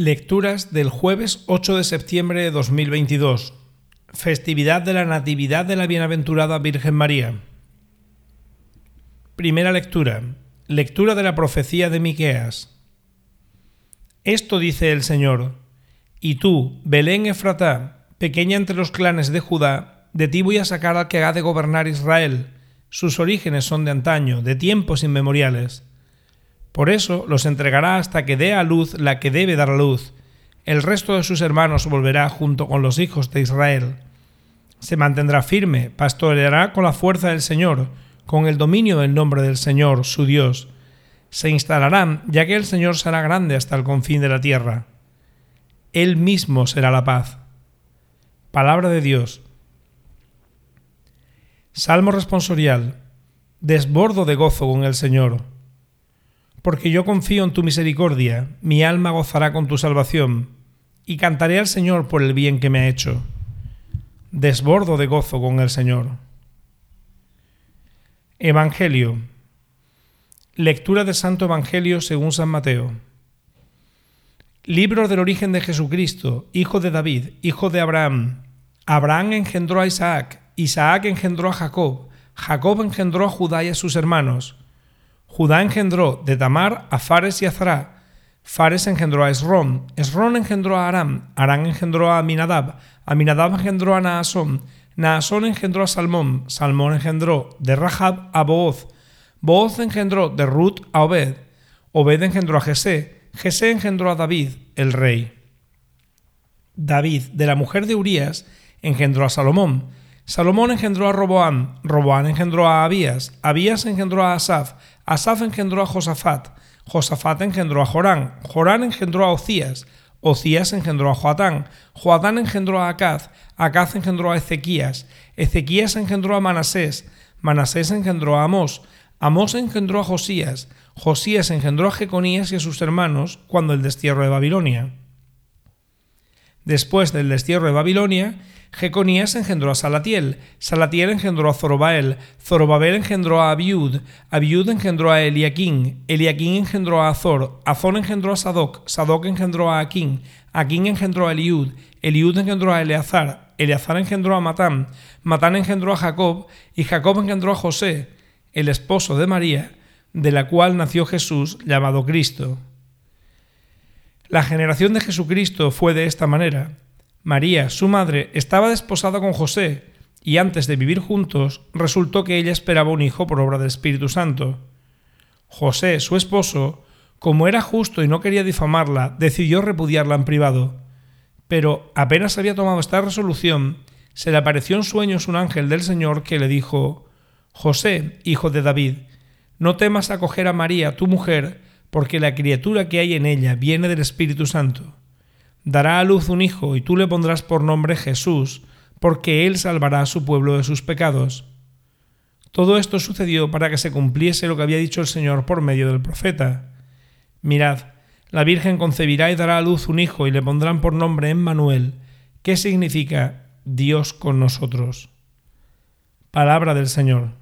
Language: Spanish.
Lecturas del jueves 8 de septiembre de 2022. Festividad de la Natividad de la Bienaventurada Virgen María. Primera lectura. Lectura de la profecía de Miqueas. Esto dice el Señor: Y tú, Belén Efratá, pequeña entre los clanes de Judá, de ti voy a sacar al que ha de gobernar Israel. Sus orígenes son de antaño, de tiempos inmemoriales. Por eso los entregará hasta que dé a luz la que debe dar a luz. El resto de sus hermanos volverá junto con los hijos de Israel. Se mantendrá firme, pastoreará con la fuerza del Señor, con el dominio del nombre del Señor, su Dios. Se instalarán, ya que el Señor será grande hasta el confín de la tierra. Él mismo será la paz. Palabra de Dios. Salmo responsorial. Desbordo de gozo con el Señor porque yo confío en tu misericordia, mi alma gozará con tu salvación, y cantaré al Señor por el bien que me ha hecho. Desbordo de gozo con el Señor. Evangelio. Lectura del Santo Evangelio según San Mateo. Libro del origen de Jesucristo, hijo de David, hijo de Abraham. Abraham engendró a Isaac, Isaac engendró a Jacob, Jacob engendró a Judá y a sus hermanos. Judá engendró de Tamar a Fares y a Zará. Fares engendró a Esrón. Esrón engendró a Aram. Aram engendró a Aminadab. Aminadab engendró a Naasón. Naasón engendró a Salmón. Salmón engendró de Rahab a Booz. Booz engendró de Ruth a Obed. Obed engendró a Jesé. Jesé engendró a David, el rey. David, de la mujer de Urías, engendró a Salomón. Salomón engendró a Roboam, Roboam engendró a Abías, Abías engendró a Asaf, Asaf engendró a Josafat, Josafat engendró a Jorán, Jorán engendró a Ocías, Ocías engendró a Joatán, Joatán engendró a Acaz, Acaz engendró a Ezequías, Ezequías engendró a Manasés, Manasés engendró a Amós, Amós engendró a Josías, Josías engendró a Jeconías y a sus hermanos cuando el destierro de Babilonia. Después del destierro de Babilonia, Jeconías engendró a Salatiel, Salatiel engendró a Zorobael, Zorobabel engendró a Abiud, Abiud engendró a Eliaquín, Eliaquín engendró a Azor, Azor engendró a Sadoc, Sadoc engendró a Aquín, Aquín engendró a Eliud, Eliud engendró a Eleazar, Eleazar engendró a Matán, Matán engendró a Jacob, y Jacob engendró a José, el esposo de María, de la cual nació Jesús llamado Cristo. La generación de Jesucristo fue de esta manera. María, su madre, estaba desposada con José, y antes de vivir juntos resultó que ella esperaba un hijo por obra del Espíritu Santo. José, su esposo, como era justo y no quería difamarla, decidió repudiarla en privado. Pero apenas había tomado esta resolución, se le apareció en sueños un ángel del Señor que le dijo, José, hijo de David, no temas acoger a María, tu mujer, porque la criatura que hay en ella viene del Espíritu Santo. Dará a luz un hijo y tú le pondrás por nombre Jesús, porque él salvará a su pueblo de sus pecados. Todo esto sucedió para que se cumpliese lo que había dicho el Señor por medio del profeta. Mirad, la Virgen concebirá y dará a luz un hijo y le pondrán por nombre Emmanuel, que significa Dios con nosotros. Palabra del Señor.